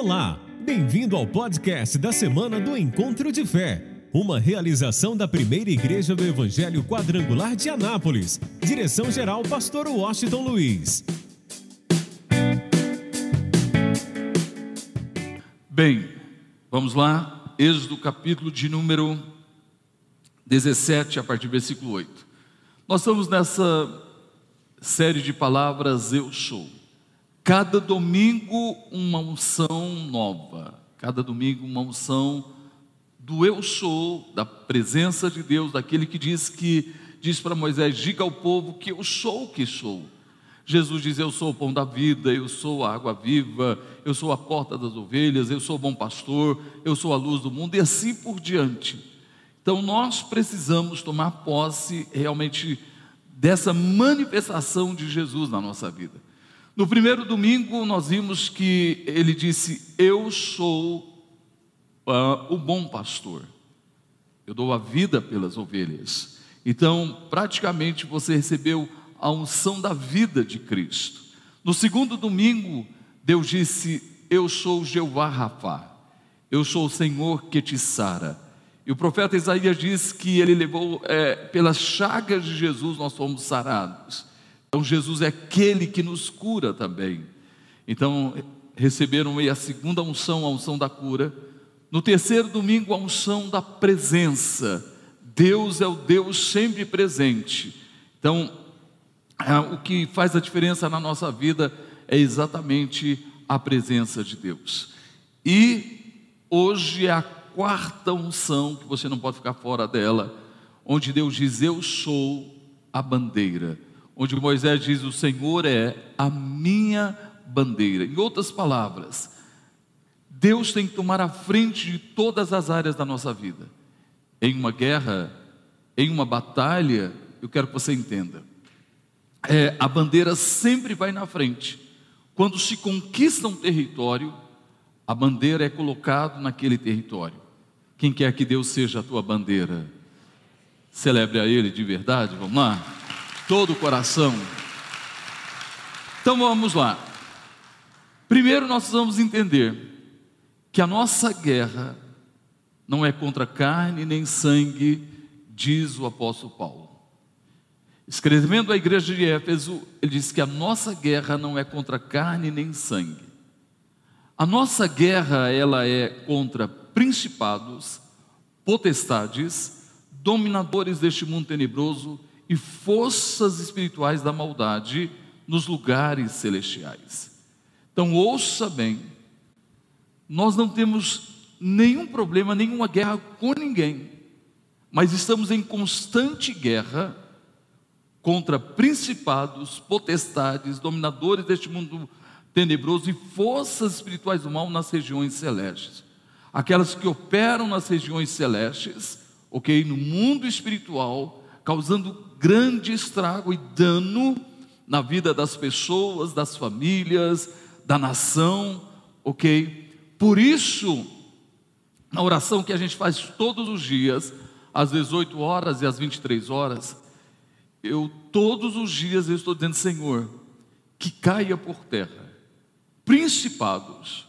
Olá, bem-vindo ao podcast da semana do Encontro de Fé, uma realização da primeira igreja do Evangelho Quadrangular de Anápolis. Direção-geral, Pastor Washington Luiz. Bem, vamos lá, Êxodo capítulo de número 17, a partir do versículo 8. Nós estamos nessa série de palavras Eu Sou. Cada domingo uma unção nova, cada domingo uma unção do eu sou, da presença de Deus, daquele que diz que diz para Moisés: diga ao povo que eu sou o que sou. Jesus diz: Eu sou o pão da vida, eu sou a água viva, eu sou a porta das ovelhas, eu sou o bom pastor, eu sou a luz do mundo, e assim por diante. Então nós precisamos tomar posse realmente dessa manifestação de Jesus na nossa vida. No primeiro domingo, nós vimos que ele disse: Eu sou uh, o bom pastor, eu dou a vida pelas ovelhas. Então, praticamente você recebeu a unção da vida de Cristo. No segundo domingo, Deus disse: Eu sou Jeová Rafá, eu sou o Senhor que te sara. E o profeta Isaías diz que ele levou, é, pelas chagas de Jesus, nós fomos sarados. Então Jesus é aquele que nos cura também. Então receberam aí a segunda unção, a unção da cura. No terceiro domingo, a unção da presença. Deus é o Deus sempre presente. Então, o que faz a diferença na nossa vida é exatamente a presença de Deus. E hoje é a quarta unção, que você não pode ficar fora dela, onde Deus diz: Eu sou a bandeira onde Moisés diz: O Senhor é a minha bandeira. Em outras palavras, Deus tem que tomar a frente de todas as áreas da nossa vida. Em uma guerra, em uma batalha, eu quero que você entenda. É, a bandeira sempre vai na frente. Quando se conquista um território, a bandeira é colocada naquele território. Quem quer que Deus seja a tua bandeira? Celebre a Ele de verdade, vamos lá? Todo o coração. Então vamos lá. Primeiro nós vamos entender que a nossa guerra não é contra carne nem sangue, diz o apóstolo Paulo. Escrevendo à igreja de Éfeso, ele diz que a nossa guerra não é contra carne nem sangue. A nossa guerra ela é contra principados, potestades, dominadores deste mundo tenebroso e forças espirituais da maldade nos lugares celestiais. Então, ouça bem, nós não temos nenhum problema, nenhuma guerra com ninguém, mas estamos em constante guerra contra principados, potestades, dominadores deste mundo tenebroso e forças espirituais do mal nas regiões celestes. Aquelas que operam nas regiões celestes, ok, no mundo espiritual, causando grande estrago e dano na vida das pessoas, das famílias, da nação, ok? Por isso, na oração que a gente faz todos os dias, às 18 horas e às 23 horas, eu todos os dias eu estou dizendo, Senhor, que caia por terra principados,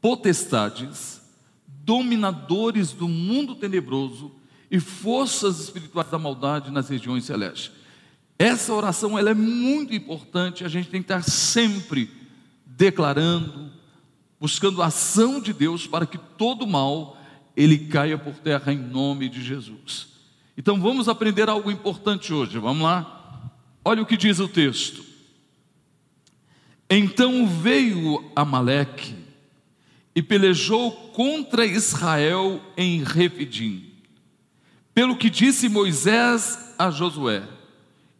potestades, dominadores do mundo tenebroso e forças espirituais da maldade nas regiões celestes. Essa oração ela é muito importante, a gente tem que estar sempre declarando, buscando a ação de Deus para que todo mal ele caia por terra em nome de Jesus. Então vamos aprender algo importante hoje, vamos lá? Olha o que diz o texto. Então veio Amaleque e pelejou contra Israel em Refidim. Pelo que disse Moisés a Josué: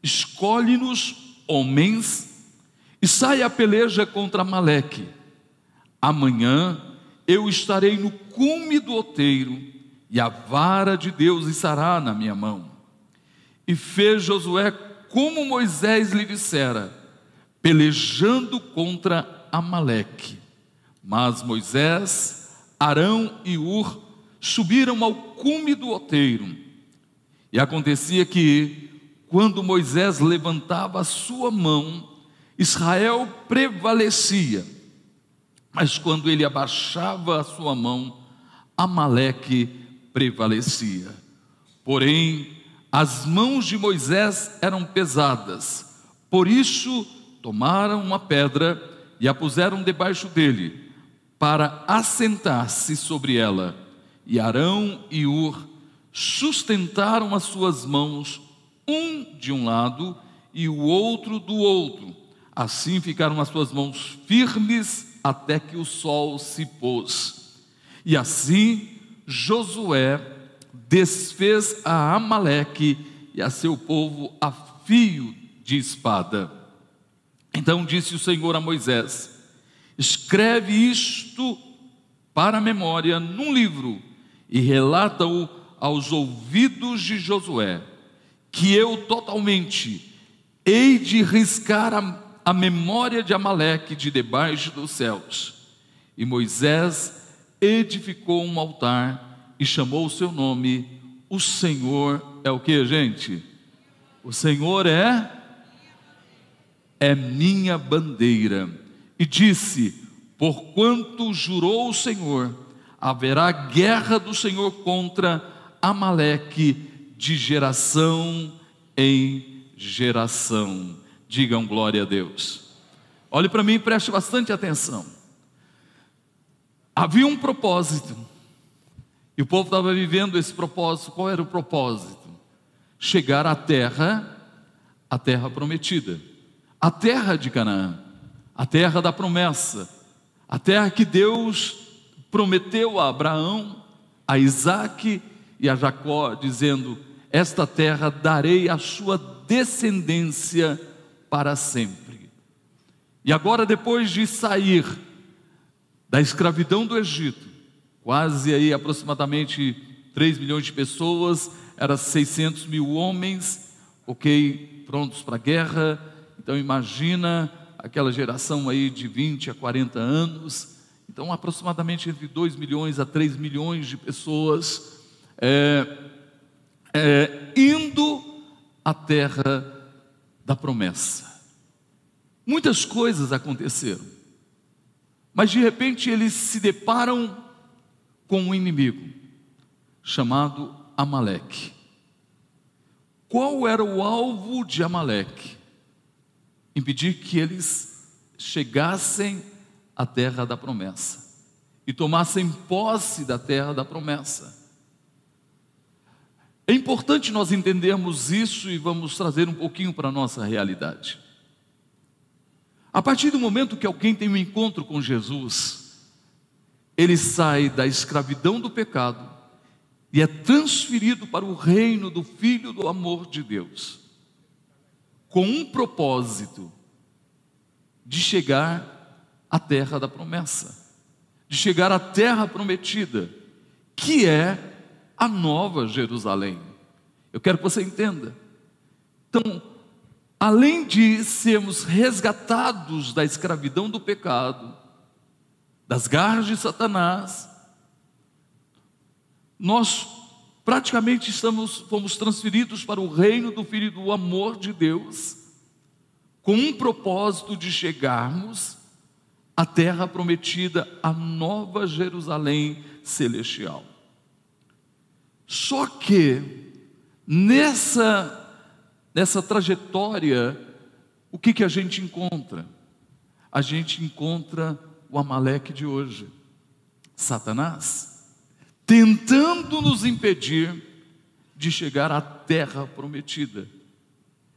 Escolhe-nos homens e saia a peleja contra Maleque. Amanhã eu estarei no cume do outeiro e a vara de Deus estará na minha mão. E fez Josué como Moisés lhe dissera, pelejando contra Amaleque. Mas Moisés, Arão e Ur subiram ao cume do outeiro. E acontecia que, quando Moisés levantava a sua mão, Israel prevalecia. mas quando ele abaixava a sua mão, Amaleque prevalecia. Porém, as mãos de Moisés eram pesadas, por isso tomaram uma pedra e a puseram debaixo dele, para assentar-se sobre ela. E Arão e Ur sustentaram as suas mãos, um de um lado e o outro do outro. Assim ficaram as suas mãos firmes até que o sol se pôs. E assim Josué desfez a Amaleque e a seu povo a fio de espada. Então disse o Senhor a Moisés: Escreve isto para a memória num livro e relata-o aos ouvidos de Josué, que eu totalmente hei de riscar a, a memória de Amaleque de debaixo dos céus. E Moisés edificou um altar e chamou o seu nome, o Senhor é o que, gente? O Senhor é é minha bandeira. E disse: Porquanto jurou o Senhor, haverá guerra do Senhor contra Amaleque de geração em geração. Digam glória a Deus. Olhe para mim e preste bastante atenção. Havia um propósito, e o povo estava vivendo esse propósito. Qual era o propósito? Chegar à terra, a terra prometida, a terra de Canaã, a terra da promessa, a terra que Deus prometeu a Abraão, a Isaac e a Jacó, dizendo: Esta terra darei à sua descendência para sempre. E agora, depois de sair da escravidão do Egito, quase aí aproximadamente 3 milhões de pessoas, eram 600 mil homens, ok, prontos para a guerra. Então imagina aquela geração aí de 20 a 40 anos. Então aproximadamente entre 2 milhões a 3 milhões de pessoas é, é, indo à terra da promessa. Muitas coisas aconteceram. Mas de repente eles se deparam com um inimigo chamado Amaleque. Qual era o alvo de Amaleque? Impedir que eles chegassem à terra da promessa e tomassem posse da terra da promessa. É importante nós entendermos isso e vamos trazer um pouquinho para a nossa realidade. A partir do momento que alguém tem um encontro com Jesus, ele sai da escravidão do pecado e é transferido para o reino do Filho do amor de Deus, com um propósito de chegar à terra da promessa, de chegar à terra prometida, que é a nova Jerusalém. Eu quero que você entenda. Então, além de sermos resgatados da escravidão do pecado, das garras de Satanás, nós praticamente estamos, fomos transferidos para o reino do Filho do amor de Deus, com um propósito de chegarmos à terra prometida, a nova Jerusalém celestial. Só que, nessa nessa trajetória, o que, que a gente encontra? A gente encontra o Amaleque de hoje, Satanás, tentando nos impedir de chegar à terra prometida,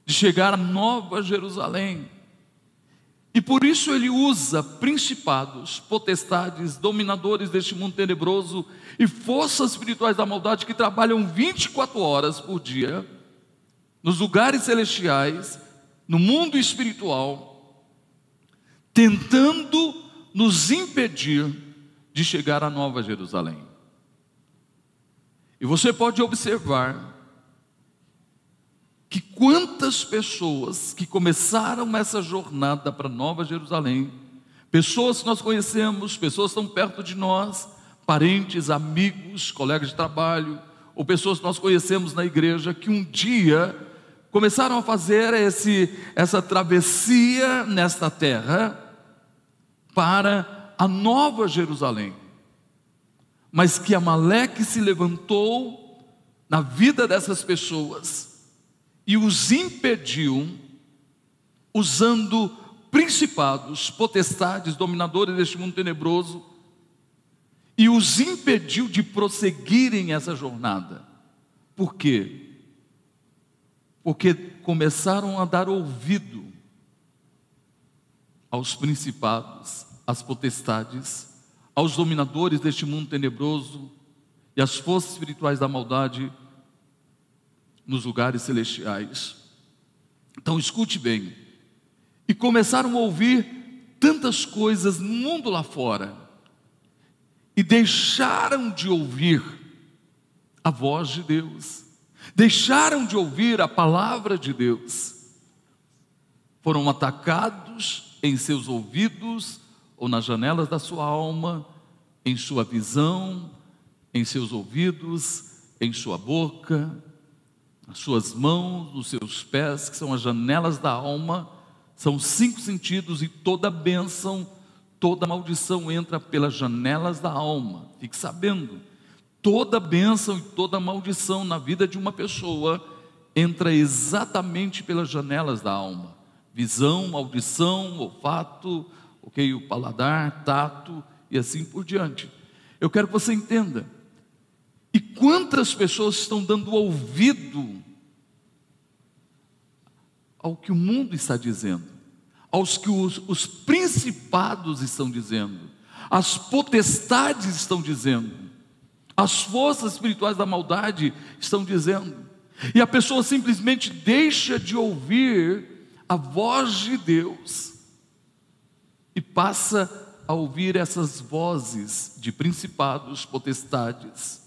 de chegar à nova Jerusalém. E por isso ele usa principados, potestades, dominadores deste mundo tenebroso e forças espirituais da maldade que trabalham 24 horas por dia nos lugares celestiais, no mundo espiritual, tentando nos impedir de chegar à Nova Jerusalém. E você pode observar quantas pessoas que começaram essa jornada para Nova Jerusalém, pessoas que nós conhecemos, pessoas que estão perto de nós, parentes, amigos, colegas de trabalho, ou pessoas que nós conhecemos na igreja, que um dia começaram a fazer esse, essa travessia nesta terra para a nova Jerusalém. Mas que Amaleque se levantou na vida dessas pessoas e os impediu, usando principados, potestades, dominadores deste mundo tenebroso, e os impediu de prosseguirem essa jornada. Por quê? Porque começaram a dar ouvido aos principados, às potestades, aos dominadores deste mundo tenebroso e às forças espirituais da maldade nos lugares celestiais. Então escute bem. E começaram a ouvir tantas coisas no mundo lá fora, e deixaram de ouvir a voz de Deus, deixaram de ouvir a palavra de Deus, foram atacados em seus ouvidos ou nas janelas da sua alma, em sua visão, em seus ouvidos, em sua boca, nas suas mãos, nos seus pés, que são as janelas da alma, são cinco sentidos e toda bênção, toda maldição entra pelas janelas da alma. Fique sabendo, toda bênção e toda maldição na vida de uma pessoa entra exatamente pelas janelas da alma visão, audição, olfato, ok, o paladar, tato e assim por diante. Eu quero que você entenda. E quantas pessoas estão dando ouvido ao que o mundo está dizendo, aos que os, os principados estão dizendo, as potestades estão dizendo, as forças espirituais da maldade estão dizendo, e a pessoa simplesmente deixa de ouvir a voz de Deus e passa a ouvir essas vozes de principados, potestades.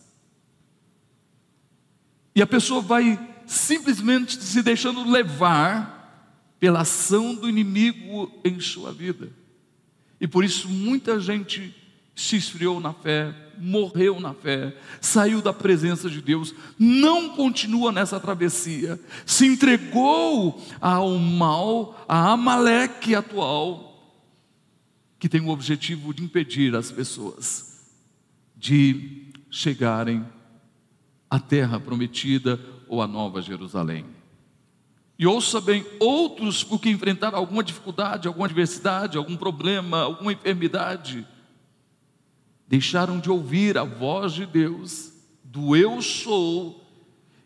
E a pessoa vai simplesmente se deixando levar pela ação do inimigo em sua vida. E por isso muita gente se esfriou na fé, morreu na fé, saiu da presença de Deus, não continua nessa travessia, se entregou ao mal, a Amaleque atual, que tem o objetivo de impedir as pessoas de chegarem à terra prometida ou à nova Jerusalém. E ouça bem, outros, porque enfrentaram alguma dificuldade, alguma adversidade, algum problema, alguma enfermidade, deixaram de ouvir a voz de Deus, do eu sou,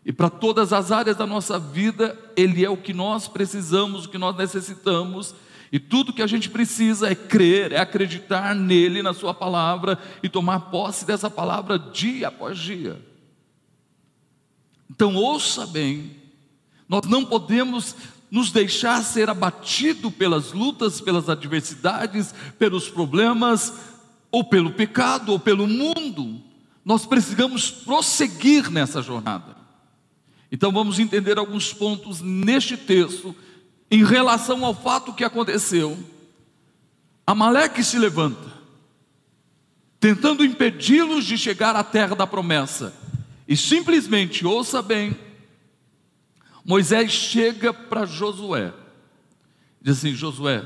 e para todas as áreas da nossa vida, Ele é o que nós precisamos, o que nós necessitamos, e tudo que a gente precisa é crer, é acreditar nele, na Sua palavra, e tomar posse dessa palavra dia após dia. Então, ouça bem, nós não podemos nos deixar ser abatido pelas lutas, pelas adversidades, pelos problemas, ou pelo pecado, ou pelo mundo, nós precisamos prosseguir nessa jornada. Então vamos entender alguns pontos neste texto em relação ao fato que aconteceu. Amaleque se levanta, tentando impedi-los de chegar à terra da promessa. E simplesmente, ouça bem, Moisés chega para Josué, diz assim: Josué,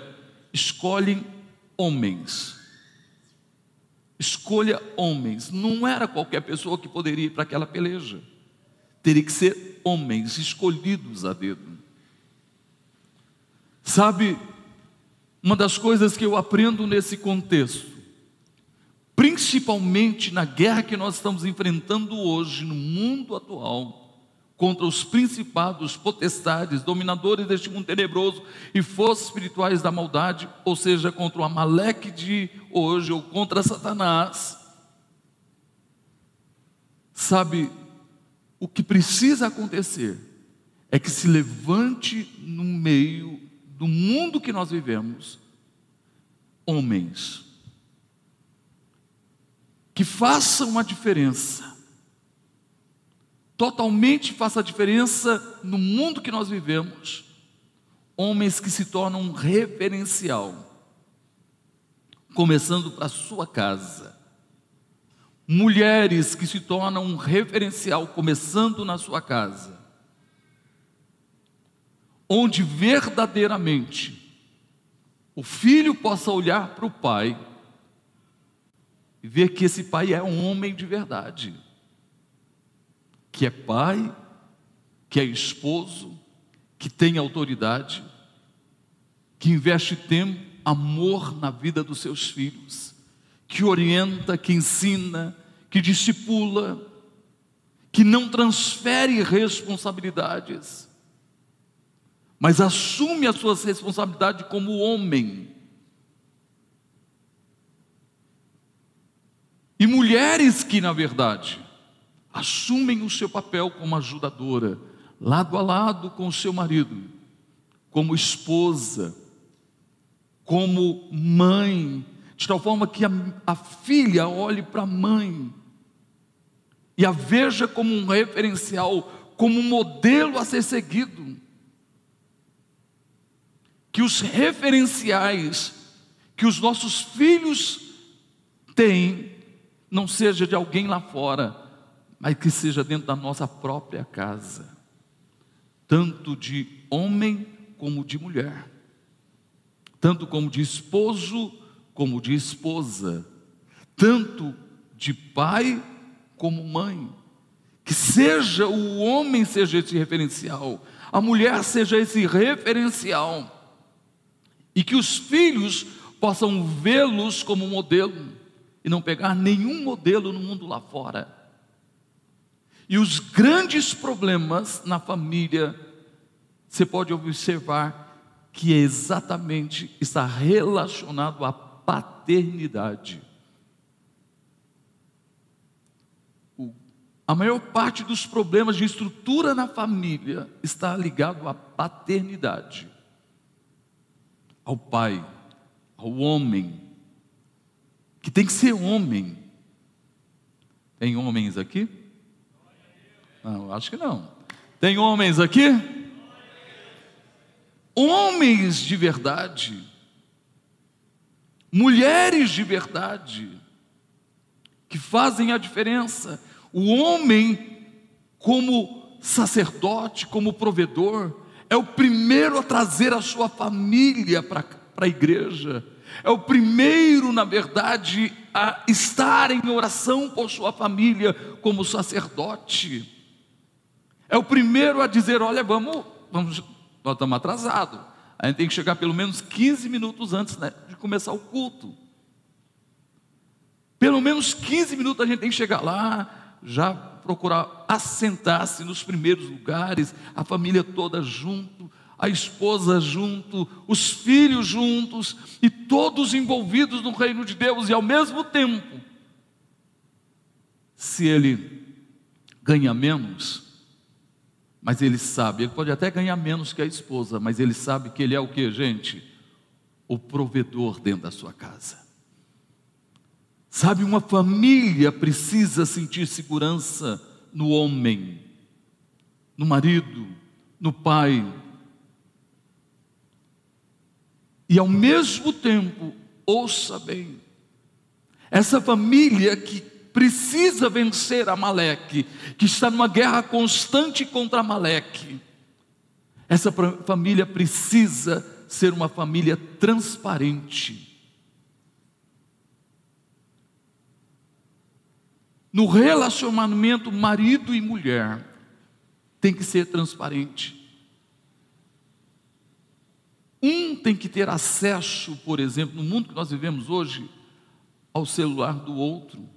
escolhe homens Escolha homens. Não era qualquer pessoa que poderia ir para aquela peleja. Teria que ser homens escolhidos a dedo. Sabe, uma das coisas que eu aprendo nesse contexto, principalmente na guerra que nós estamos enfrentando hoje no mundo atual, contra os principados, potestades, dominadores deste mundo tenebroso e forças espirituais da maldade, ou seja, contra o Amaleque de hoje ou contra Satanás. Sabe, o que precisa acontecer é que se levante no meio do mundo que nós vivemos homens que façam a diferença totalmente faça a diferença no mundo que nós vivemos. Homens que se tornam um referencial, começando para sua casa. Mulheres que se tornam um referencial, começando na sua casa. Onde verdadeiramente o filho possa olhar para o pai e ver que esse pai é um homem de verdade, que é pai, que é esposo, que tem autoridade, que investe tempo, amor na vida dos seus filhos, que orienta, que ensina, que discipula, que não transfere responsabilidades, mas assume as suas responsabilidades como homem. E mulheres que, na verdade, assumem o seu papel como ajudadora, lado a lado com o seu marido, como esposa, como mãe, de tal forma que a, a filha olhe para a mãe e a veja como um referencial, como um modelo a ser seguido. Que os referenciais que os nossos filhos têm não seja de alguém lá fora, mas que seja dentro da nossa própria casa, tanto de homem como de mulher, tanto como de esposo como de esposa, tanto de pai como mãe. Que seja o homem seja esse referencial, a mulher seja esse referencial, e que os filhos possam vê-los como modelo e não pegar nenhum modelo no mundo lá fora. E os grandes problemas na família, você pode observar que é exatamente está relacionado à paternidade. A maior parte dos problemas de estrutura na família está ligado à paternidade, ao pai, ao homem, que tem que ser homem. Tem homens aqui? Não, acho que não. Tem homens aqui? Homens de verdade, mulheres de verdade, que fazem a diferença o homem, como sacerdote, como provedor, é o primeiro a trazer a sua família para a igreja, é o primeiro, na verdade, a estar em oração por sua família como sacerdote, é o primeiro a dizer: olha, vamos, vamos nós estamos atrasados, a gente tem que chegar pelo menos 15 minutos antes né, de começar o culto. Pelo menos 15 minutos a gente tem que chegar lá, já procurar assentar-se nos primeiros lugares, a família toda junto, a esposa junto, os filhos juntos e todos envolvidos no reino de Deus e ao mesmo tempo, se ele ganha menos, mas ele sabe, ele pode até ganhar menos que a esposa, mas ele sabe que ele é o que, gente? O provedor dentro da sua casa. Sabe, uma família precisa sentir segurança no homem, no marido, no pai. E ao mesmo tempo, ouça bem, essa família que precisa vencer Amaleque, que está numa guerra constante contra Amaleque, essa família precisa ser uma família transparente no relacionamento marido e mulher, tem que ser transparente. Um tem que ter acesso, por exemplo, no mundo que nós vivemos hoje, ao celular do outro.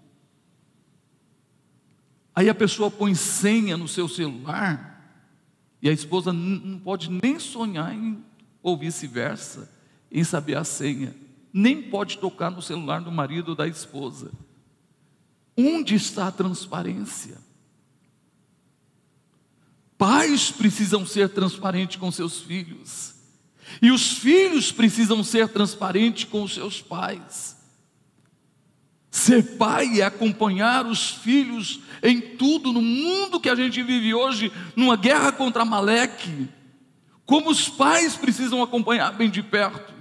Aí a pessoa põe senha no seu celular e a esposa não pode nem sonhar em, ou vice-versa, em saber a senha, nem pode tocar no celular do marido ou da esposa. Onde está a transparência? Pais precisam ser transparentes com seus filhos, e os filhos precisam ser transparentes com os seus pais. Ser pai é acompanhar os filhos em tudo, no mundo que a gente vive hoje, numa guerra contra Maleque. Como os pais precisam acompanhar bem de perto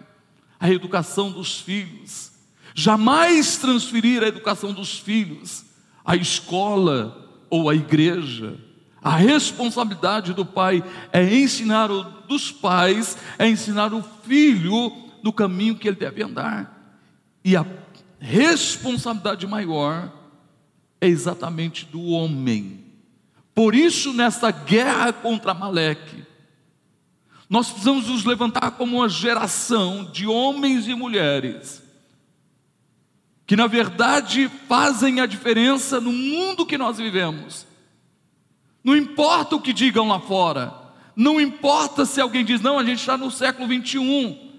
a educação dos filhos, Jamais transferir a educação dos filhos à escola ou à igreja. A responsabilidade do pai é ensinar o dos pais, é ensinar o filho no caminho que ele deve andar. E a responsabilidade maior é exatamente do homem. Por isso, nesta guerra contra Maleque, nós precisamos nos levantar como uma geração de homens e mulheres que, na verdade, fazem a diferença no mundo que nós vivemos. Não importa o que digam lá fora, não importa se alguém diz, não, a gente está no século 21.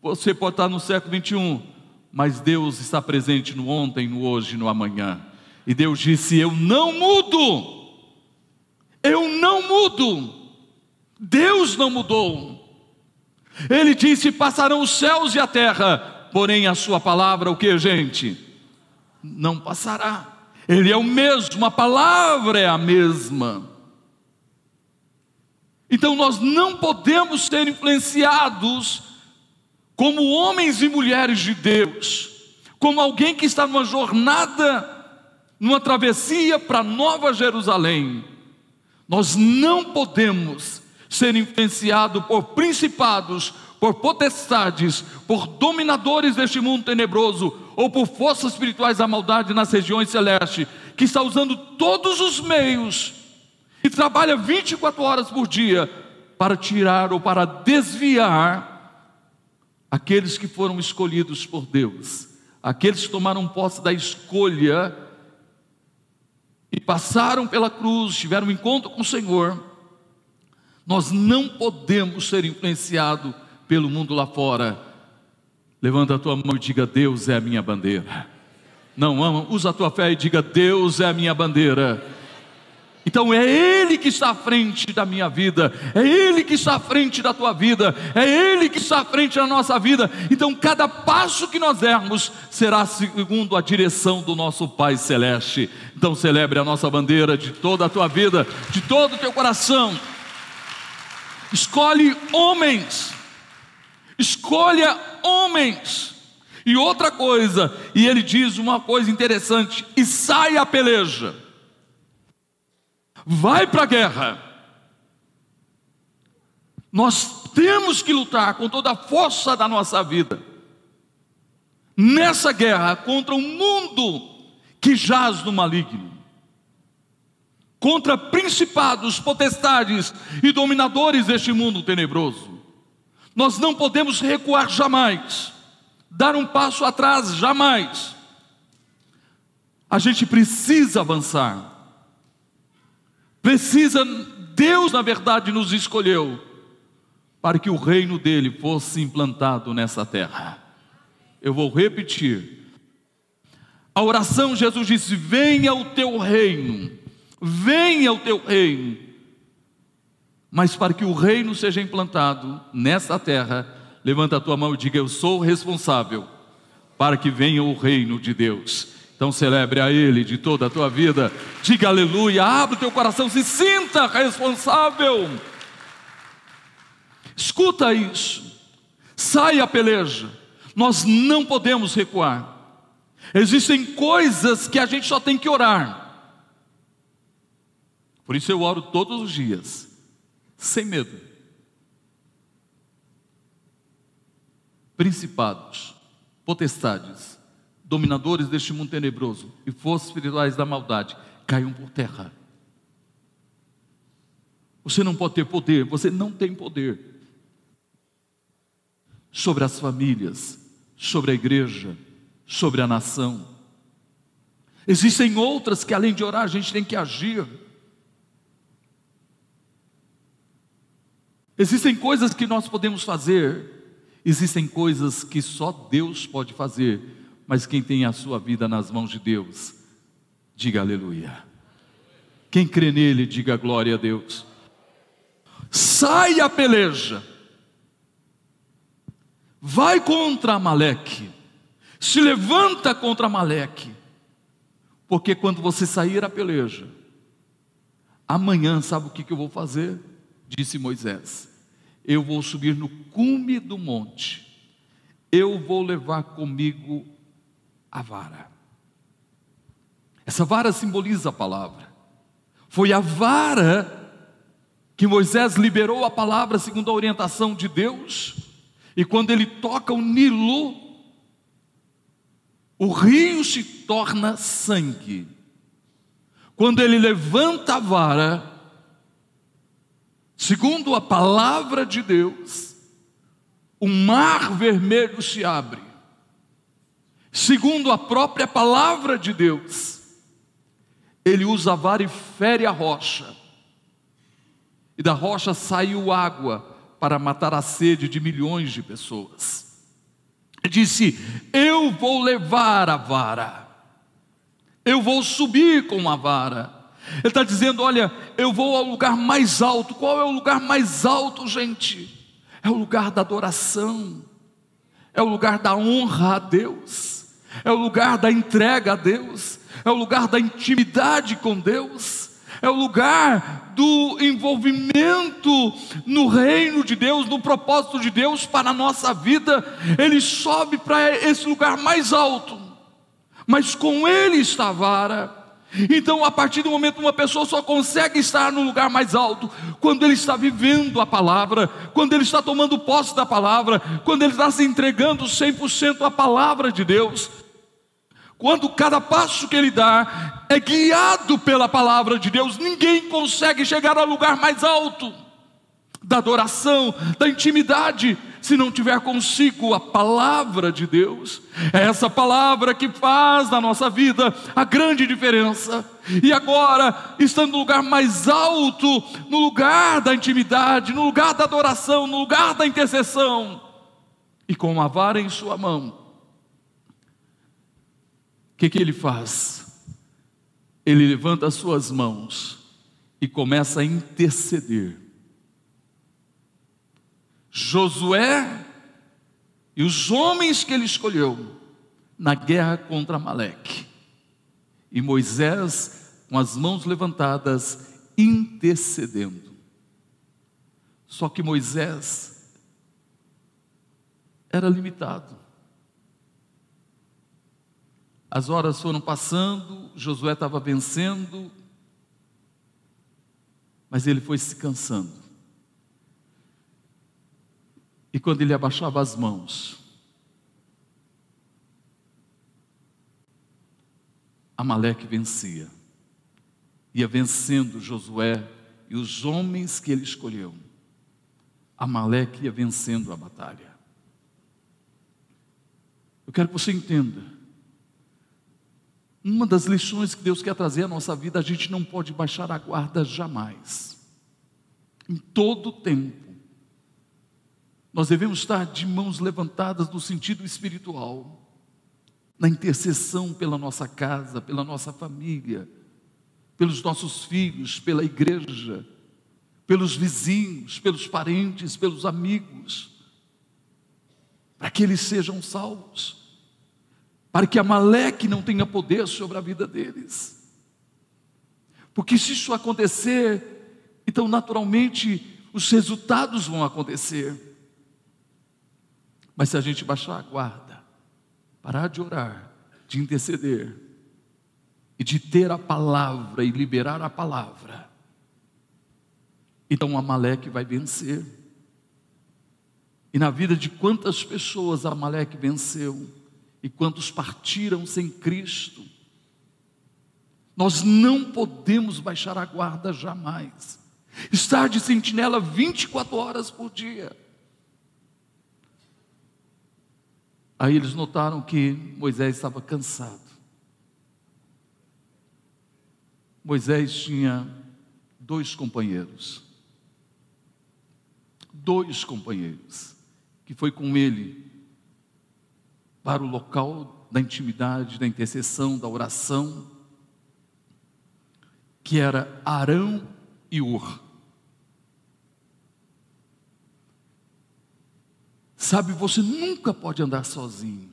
Você pode estar no século 21, mas Deus está presente no ontem, no hoje, no amanhã. E Deus disse: Eu não mudo, eu não mudo. Deus não mudou. Ele disse: Passarão os céus e a terra, porém a Sua palavra, o que, gente? Não passará. Ele é o mesmo, a palavra é a mesma. Então nós não podemos ser influenciados como homens e mulheres de Deus, como alguém que está numa jornada, numa travessia para Nova Jerusalém. Nós não podemos ser influenciados por principados, por potestades, por dominadores deste mundo tenebroso ou por forças espirituais da maldade nas regiões celestes, que está usando todos os meios e trabalha 24 horas por dia para tirar ou para desviar aqueles que foram escolhidos por Deus, aqueles que tomaram posse da escolha e passaram pela cruz, tiveram um encontro com o Senhor. Nós não podemos ser influenciados pelo mundo lá fora Levanta a tua mão e diga: Deus é a minha bandeira. Não ama, usa a tua fé e diga: Deus é a minha bandeira. Então é Ele que está à frente da minha vida, é Ele que está à frente da tua vida, é Ele que está à frente da nossa vida. Então cada passo que nós dermos será segundo a direção do nosso Pai Celeste. Então celebre a nossa bandeira de toda a tua vida, de todo o teu coração. Escolhe homens escolha homens. E outra coisa, e ele diz uma coisa interessante: e sai a peleja, vai para a guerra. Nós temos que lutar com toda a força da nossa vida, nessa guerra contra um mundo que jaz no maligno, contra principados, potestades e dominadores deste mundo tenebroso. Nós não podemos recuar jamais, dar um passo atrás jamais. A gente precisa avançar. Precisa, Deus na verdade nos escolheu para que o reino dele fosse implantado nessa terra. Eu vou repetir. A oração Jesus disse: "Venha o teu reino. Venha o teu reino." Mas para que o reino seja implantado nessa terra, levanta a tua mão e diga: Eu sou responsável para que venha o reino de Deus. Então celebre a Ele de toda a tua vida, diga aleluia, abre o teu coração, se sinta responsável. Escuta isso, saia a peleja, nós não podemos recuar. Existem coisas que a gente só tem que orar. Por isso eu oro todos os dias sem medo. Principados, potestades, dominadores deste mundo tenebroso e forças espirituais da maldade caiam por terra. Você não pode ter poder, você não tem poder sobre as famílias, sobre a igreja, sobre a nação. Existem outras que além de orar a gente tem que agir. Existem coisas que nós podemos fazer, existem coisas que só Deus pode fazer, mas quem tem a sua vida nas mãos de Deus, diga aleluia. Quem crê nele, diga glória a Deus. Sai a peleja, vai contra Amaleque, se levanta contra Amaleque, porque quando você sair a peleja, amanhã, sabe o que, que eu vou fazer? Disse Moisés: Eu vou subir no cume do monte, eu vou levar comigo a vara. Essa vara simboliza a palavra. Foi a vara que Moisés liberou a palavra segundo a orientação de Deus, e quando ele toca o Nilo, o rio se torna sangue. Quando ele levanta a vara, segundo a palavra de Deus, o mar vermelho se abre. Segundo a própria palavra de Deus, ele usa a vara e fere a rocha. E da rocha saiu água para matar a sede de milhões de pessoas. Disse: Eu vou levar a vara, eu vou subir com a vara. Ele está dizendo: Olha, eu vou ao lugar mais alto. Qual é o lugar mais alto, gente? É o lugar da adoração, é o lugar da honra a Deus, é o lugar da entrega a Deus, é o lugar da intimidade com Deus é o lugar do envolvimento no reino de Deus, no propósito de Deus para a nossa vida. Ele sobe para esse lugar mais alto, mas com ele está a vara. Então, a partir do momento, uma pessoa só consegue estar no lugar mais alto quando ele está vivendo a palavra, quando ele está tomando posse da palavra, quando ele está se entregando 100% à palavra de Deus. Quando cada passo que ele dá é guiado pela palavra de Deus, ninguém consegue chegar ao lugar mais alto da adoração, da intimidade, se não tiver consigo a palavra de Deus. É essa palavra que faz na nossa vida a grande diferença. E agora, estando no lugar mais alto, no lugar da intimidade, no lugar da adoração, no lugar da intercessão, e com a vara em sua mão, o que, que ele faz? Ele levanta as suas mãos e começa a interceder. Josué e os homens que ele escolheu na guerra contra Maleque. E Moisés, com as mãos levantadas, intercedendo. Só que Moisés era limitado. As horas foram passando, Josué estava vencendo, mas ele foi se cansando. E quando ele abaixava as mãos, Amaleque vencia. Ia vencendo Josué e os homens que ele escolheu. Amaleque ia vencendo a batalha. Eu quero que você entenda uma das lições que Deus quer trazer à nossa vida, a gente não pode baixar a guarda jamais. Em todo tempo. Nós devemos estar de mãos levantadas no sentido espiritual, na intercessão pela nossa casa, pela nossa família, pelos nossos filhos, pela igreja, pelos vizinhos, pelos parentes, pelos amigos, para que eles sejam salvos para que Amaleque não tenha poder sobre a vida deles. Porque se isso acontecer, então naturalmente os resultados vão acontecer. Mas se a gente baixar a guarda, parar de orar, de interceder e de ter a palavra e liberar a palavra, então Amaleque vai vencer. E na vida de quantas pessoas Amaleque venceu? e quantos partiram sem Cristo. Nós não podemos baixar a guarda jamais. Estar de sentinela 24 horas por dia. Aí eles notaram que Moisés estava cansado. Moisés tinha dois companheiros. Dois companheiros que foi com ele para o local da intimidade, da intercessão, da oração, que era Arão e Ur. Sabe, você nunca pode andar sozinho.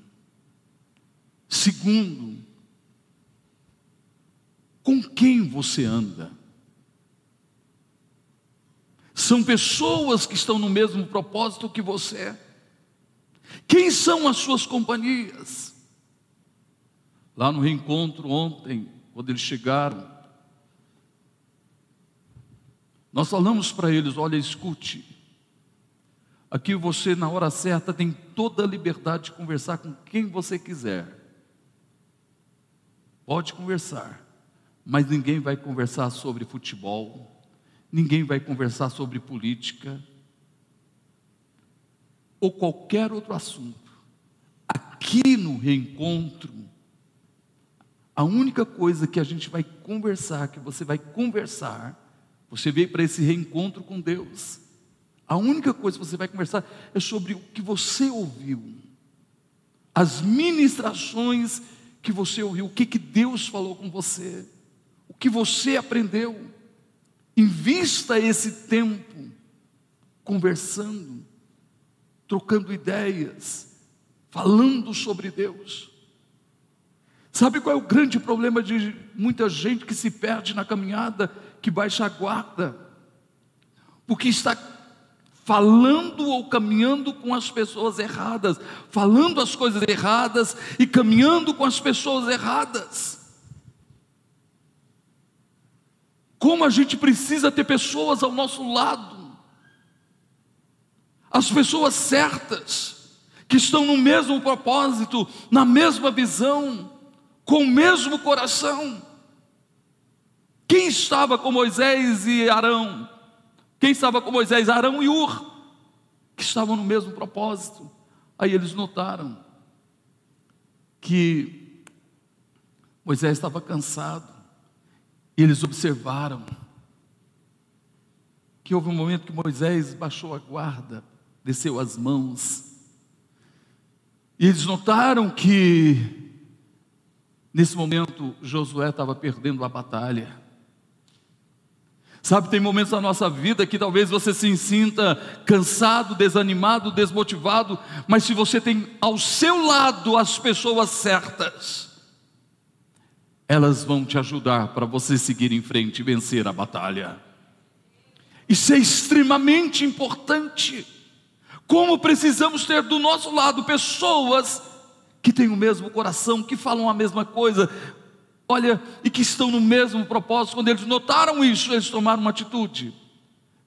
Segundo, com quem você anda? São pessoas que estão no mesmo propósito que você. Quem são as suas companhias? Lá no reencontro ontem, quando eles chegaram, nós falamos para eles: olha, escute, aqui você, na hora certa, tem toda a liberdade de conversar com quem você quiser, Pode conversar, mas ninguém vai conversar sobre futebol, ninguém vai conversar sobre política ou qualquer outro assunto. Aqui no reencontro, a única coisa que a gente vai conversar, que você vai conversar, você veio para esse reencontro com Deus. A única coisa que você vai conversar é sobre o que você ouviu, as ministrações que você ouviu, o que, que Deus falou com você, o que você aprendeu. Invista esse tempo conversando, trocando ideias, falando sobre Deus. Sabe qual é o grande problema de muita gente que se perde na caminhada, que baixa a guarda? Porque está falando ou caminhando com as pessoas erradas, falando as coisas erradas e caminhando com as pessoas erradas. Como a gente precisa ter pessoas ao nosso lado, as pessoas certas, que estão no mesmo propósito, na mesma visão, com o mesmo coração. Quem estava com Moisés e Arão? Quem estava com Moisés? Arão e Ur, que estavam no mesmo propósito. Aí eles notaram que Moisés estava cansado, e eles observaram que houve um momento que Moisés baixou a guarda, desceu as mãos, e eles notaram que Nesse momento, Josué estava perdendo a batalha. Sabe, tem momentos na nossa vida que talvez você se sinta cansado, desanimado, desmotivado, mas se você tem ao seu lado as pessoas certas, elas vão te ajudar para você seguir em frente e vencer a batalha. Isso é extremamente importante. Como precisamos ter do nosso lado pessoas que têm o mesmo coração, que falam a mesma coisa, olha, e que estão no mesmo propósito. Quando eles notaram isso, eles tomaram uma atitude,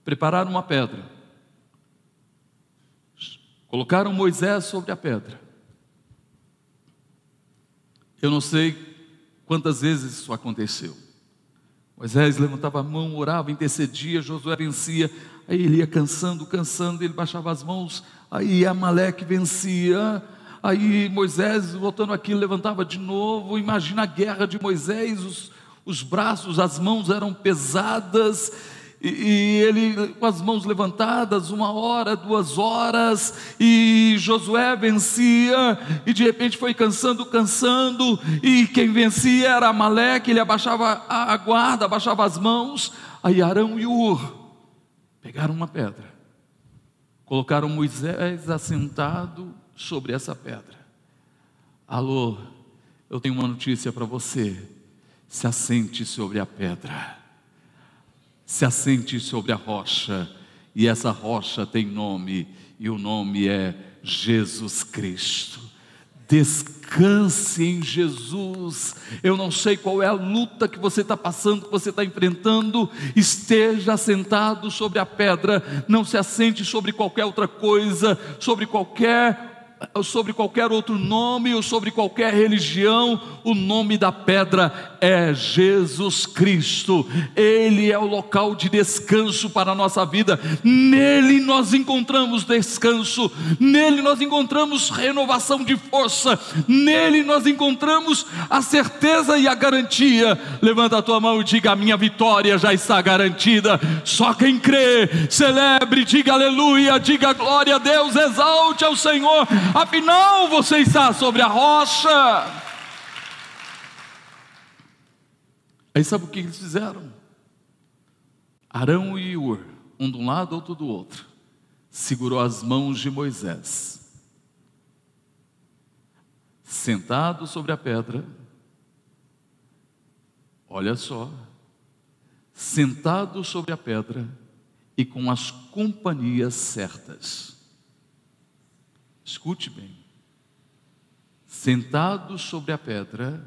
prepararam uma pedra, colocaram Moisés sobre a pedra. Eu não sei quantas vezes isso aconteceu. Moisés levantava a mão, orava, intercedia, Josué vencia, aí ele ia cansando, cansando, ele baixava as mãos, aí Amaleque vencia, Aí Moisés, voltando aqui, levantava de novo. Imagina a guerra de Moisés, os, os braços, as mãos eram pesadas, e, e ele com as mãos levantadas, uma hora, duas horas, e Josué vencia, e de repente foi cansando, cansando, e quem vencia era Amaleque, ele abaixava a guarda, abaixava as mãos, aí Arão e Ur pegaram uma pedra, colocaram Moisés assentado sobre essa pedra. Alô, eu tenho uma notícia para você. Se assente sobre a pedra, se assente sobre a rocha, e essa rocha tem nome, e o nome é Jesus Cristo. Descanse em Jesus. Eu não sei qual é a luta que você está passando, que você está enfrentando. Esteja sentado sobre a pedra. Não se assente sobre qualquer outra coisa, sobre qualquer sobre qualquer outro nome ou sobre qualquer religião, o nome da pedra é Jesus Cristo. Ele é o local de descanso para a nossa vida. Nele nós encontramos descanso, nele nós encontramos renovação de força, nele nós encontramos a certeza e a garantia. Levanta a tua mão e diga: "A minha vitória já está garantida". Só quem crê, celebre, diga aleluia, diga glória a Deus, exalte ao Senhor afinal você está sobre a rocha. Aí sabe o que eles fizeram? Arão e Ur, um de um lado, outro do outro, segurou as mãos de Moisés. Sentado sobre a pedra, olha só, sentado sobre a pedra e com as companhias certas. Escute bem. Sentado sobre a pedra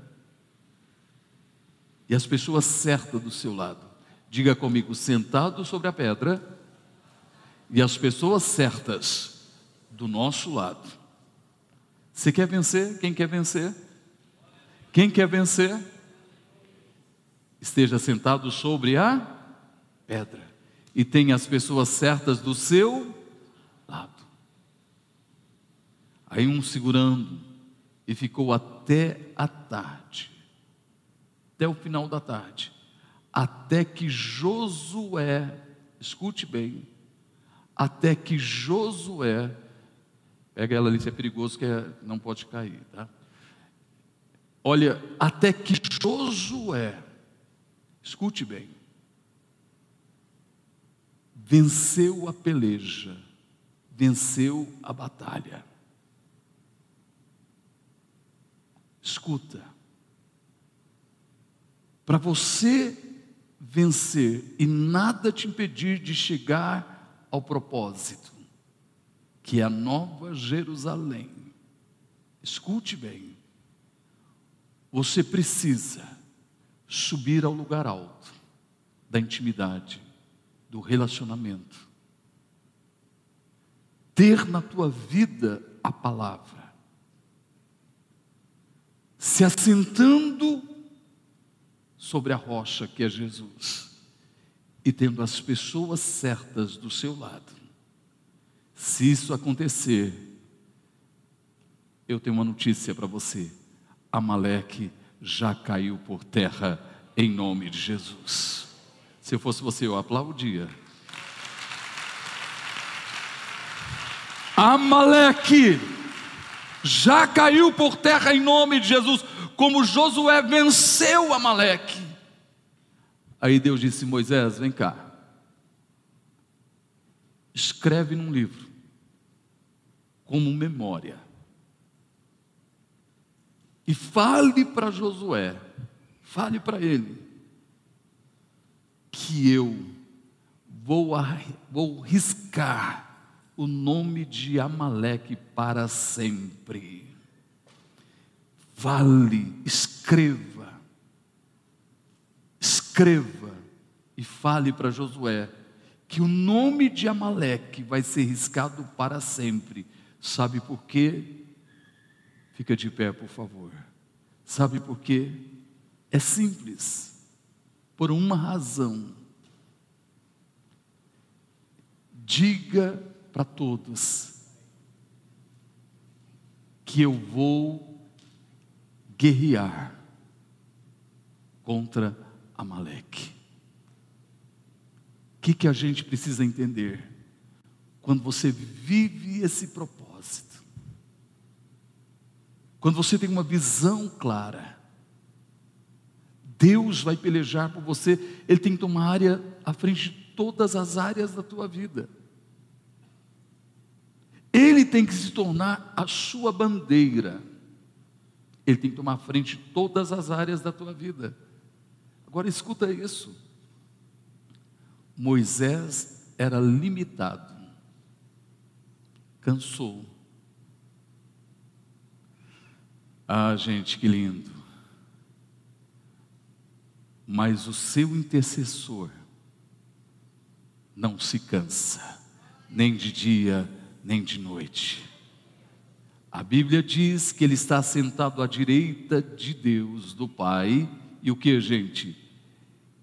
e as pessoas certas do seu lado. Diga comigo, sentado sobre a pedra e as pessoas certas do nosso lado. Você quer vencer? Quem quer vencer? Quem quer vencer? esteja sentado sobre a pedra e tenha as pessoas certas do seu lado. Aí um segurando e ficou até a tarde, até o final da tarde, até que Josué, escute bem, até que Josué, pega ela ali se é perigoso que é, não pode cair, tá? Olha, até que Josué, escute bem, venceu a peleja, venceu a batalha. Escuta, para você vencer e nada te impedir de chegar ao propósito, que é a nova Jerusalém. Escute bem, você precisa subir ao lugar alto da intimidade, do relacionamento, ter na tua vida a palavra, se assentando sobre a rocha que é Jesus e tendo as pessoas certas do seu lado. Se isso acontecer, eu tenho uma notícia para você: Amaleque já caiu por terra em nome de Jesus. Se eu fosse você, eu aplaudia. Amaleque já caiu por terra em nome de Jesus como Josué venceu Amaleque. Aí Deus disse: Moisés, vem cá, escreve num livro, como memória, e fale para Josué, fale para ele, que eu vou, vou riscar o nome de Amaleque para sempre. Vale, escreva, escreva e fale para Josué que o nome de Amaleque vai ser riscado para sempre. Sabe por quê? Fica de pé, por favor. Sabe por quê? É simples. Por uma razão. Diga para todos que eu vou guerrear contra Amaleque. O que, que a gente precisa entender? Quando você vive esse propósito, quando você tem uma visão clara, Deus vai pelejar por você, Ele tem que tomar área à frente de todas as áreas da tua vida. Ele tem que se tornar a sua bandeira. Ele tem que tomar frente de todas as áreas da tua vida. Agora escuta isso. Moisés era limitado, cansou. Ah, gente, que lindo. Mas o seu intercessor não se cansa, nem de dia, nem de noite. A Bíblia diz que ele está sentado à direita de Deus, do Pai, e o que, gente?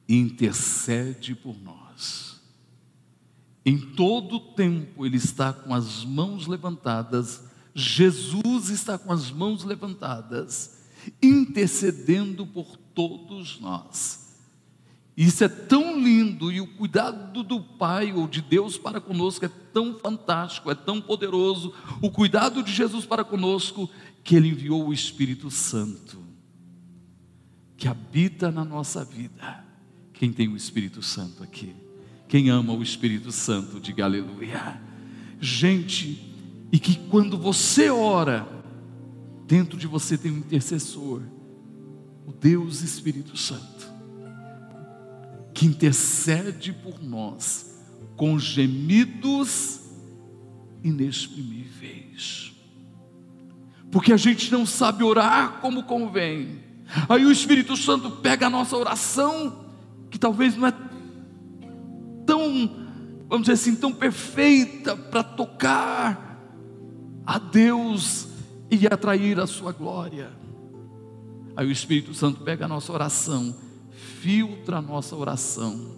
Intercede por nós. Em todo tempo ele está com as mãos levantadas, Jesus está com as mãos levantadas, intercedendo por todos nós. Isso é tão lindo e o cuidado do Pai ou de Deus para conosco é tão fantástico, é tão poderoso. O cuidado de Jesus para conosco que Ele enviou o Espírito Santo, que habita na nossa vida. Quem tem o Espírito Santo aqui? Quem ama o Espírito Santo, diga aleluia. Gente, e que quando você ora, dentro de você tem um intercessor, o Deus Espírito Santo que intercede por nós com gemidos inexprimíveis. Porque a gente não sabe orar como convém. Aí o Espírito Santo pega a nossa oração, que talvez não é tão, vamos dizer assim, tão perfeita para tocar a Deus e atrair a sua glória. Aí o Espírito Santo pega a nossa oração filtra a nossa oração.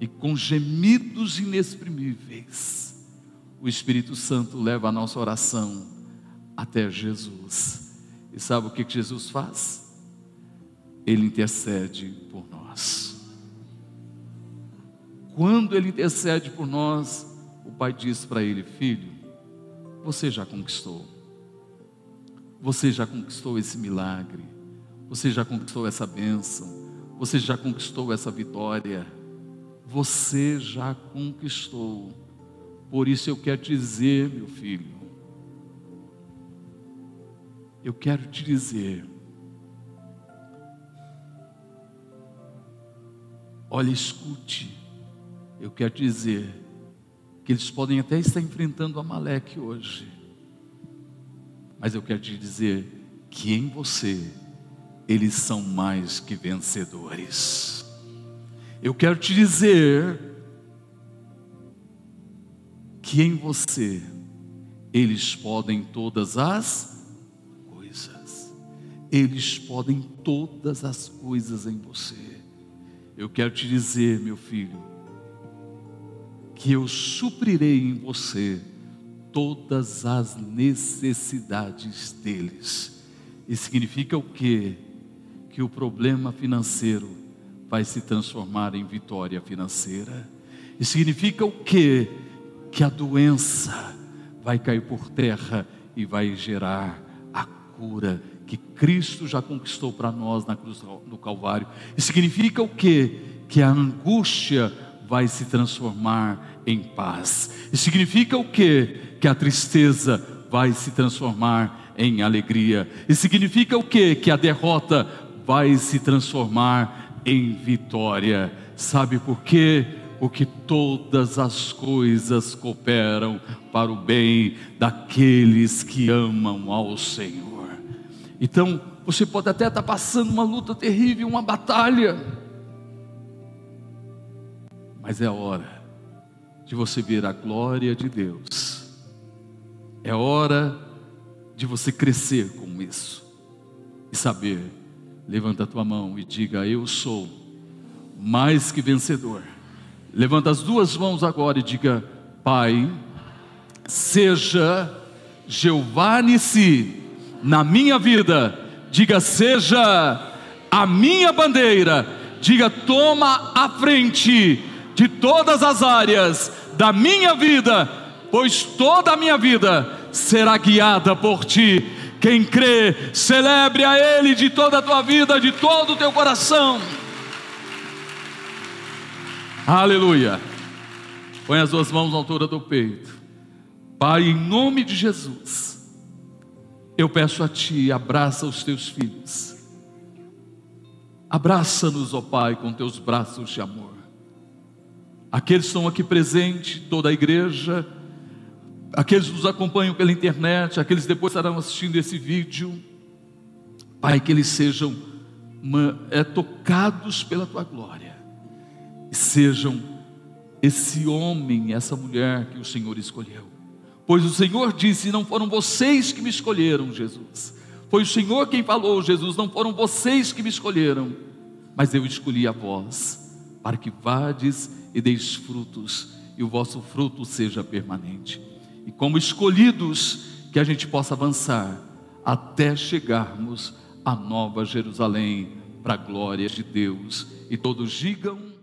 E com gemidos inexprimíveis, o Espírito Santo leva a nossa oração até Jesus. E sabe o que Jesus faz? Ele intercede por nós. Quando ele intercede por nós, o Pai diz para ele: Filho, você já conquistou. Você já conquistou esse milagre. Você já conquistou essa bênção. Você já conquistou essa vitória. Você já conquistou. Por isso eu quero te dizer, meu filho, eu quero te dizer, olha, escute, eu quero te dizer que eles podem até estar enfrentando Amaleque hoje, mas eu quero te dizer que em você eles são mais que vencedores. Eu quero te dizer que em você eles podem todas as coisas. Eles podem todas as coisas em você. Eu quero te dizer, meu filho, que eu suprirei em você todas as necessidades deles. E significa o quê? Que o problema financeiro vai se transformar em vitória financeira. E significa o quê? Que a doença vai cair por terra e vai gerar a cura que Cristo já conquistou para nós na cruz do Calvário. E significa o quê? Que a angústia vai se transformar em paz. E significa o quê? Que a tristeza vai se transformar em alegria. E significa o quê? Que a derrota vai se transformar em vitória. Sabe por quê? Porque todas as coisas cooperam para o bem daqueles que amam ao Senhor. Então, você pode até estar passando uma luta terrível, uma batalha, mas é hora de você ver a glória de Deus. É hora de você crescer com isso e saber. Levanta a tua mão e diga: Eu sou mais que vencedor. Levanta as duas mãos agora e diga: Pai, seja Jeová Nissi na minha vida. Diga: Seja a minha bandeira. Diga: Toma a frente de todas as áreas da minha vida, pois toda a minha vida será guiada por ti. Quem crê, celebre a Ele de toda a tua vida, de todo o teu coração. Aleluia. Põe as duas mãos na altura do peito. Pai, em nome de Jesus, eu peço a Ti, abraça os teus filhos. Abraça-nos, ó Pai, com teus braços de amor aqueles que estão aqui presentes, toda a igreja, aqueles que nos acompanham pela internet, aqueles que depois estarão assistindo esse vídeo, Pai, que eles sejam uma, é, tocados pela tua glória, e sejam esse homem, essa mulher que o Senhor escolheu, pois o Senhor disse: Não foram vocês que me escolheram, Jesus, foi o Senhor quem falou, Jesus, não foram vocês que me escolheram, mas eu escolhi a vós, para que vades e deis frutos, e o vosso fruto seja permanente. E como escolhidos, que a gente possa avançar até chegarmos à Nova Jerusalém, para a glória de Deus. E todos digam.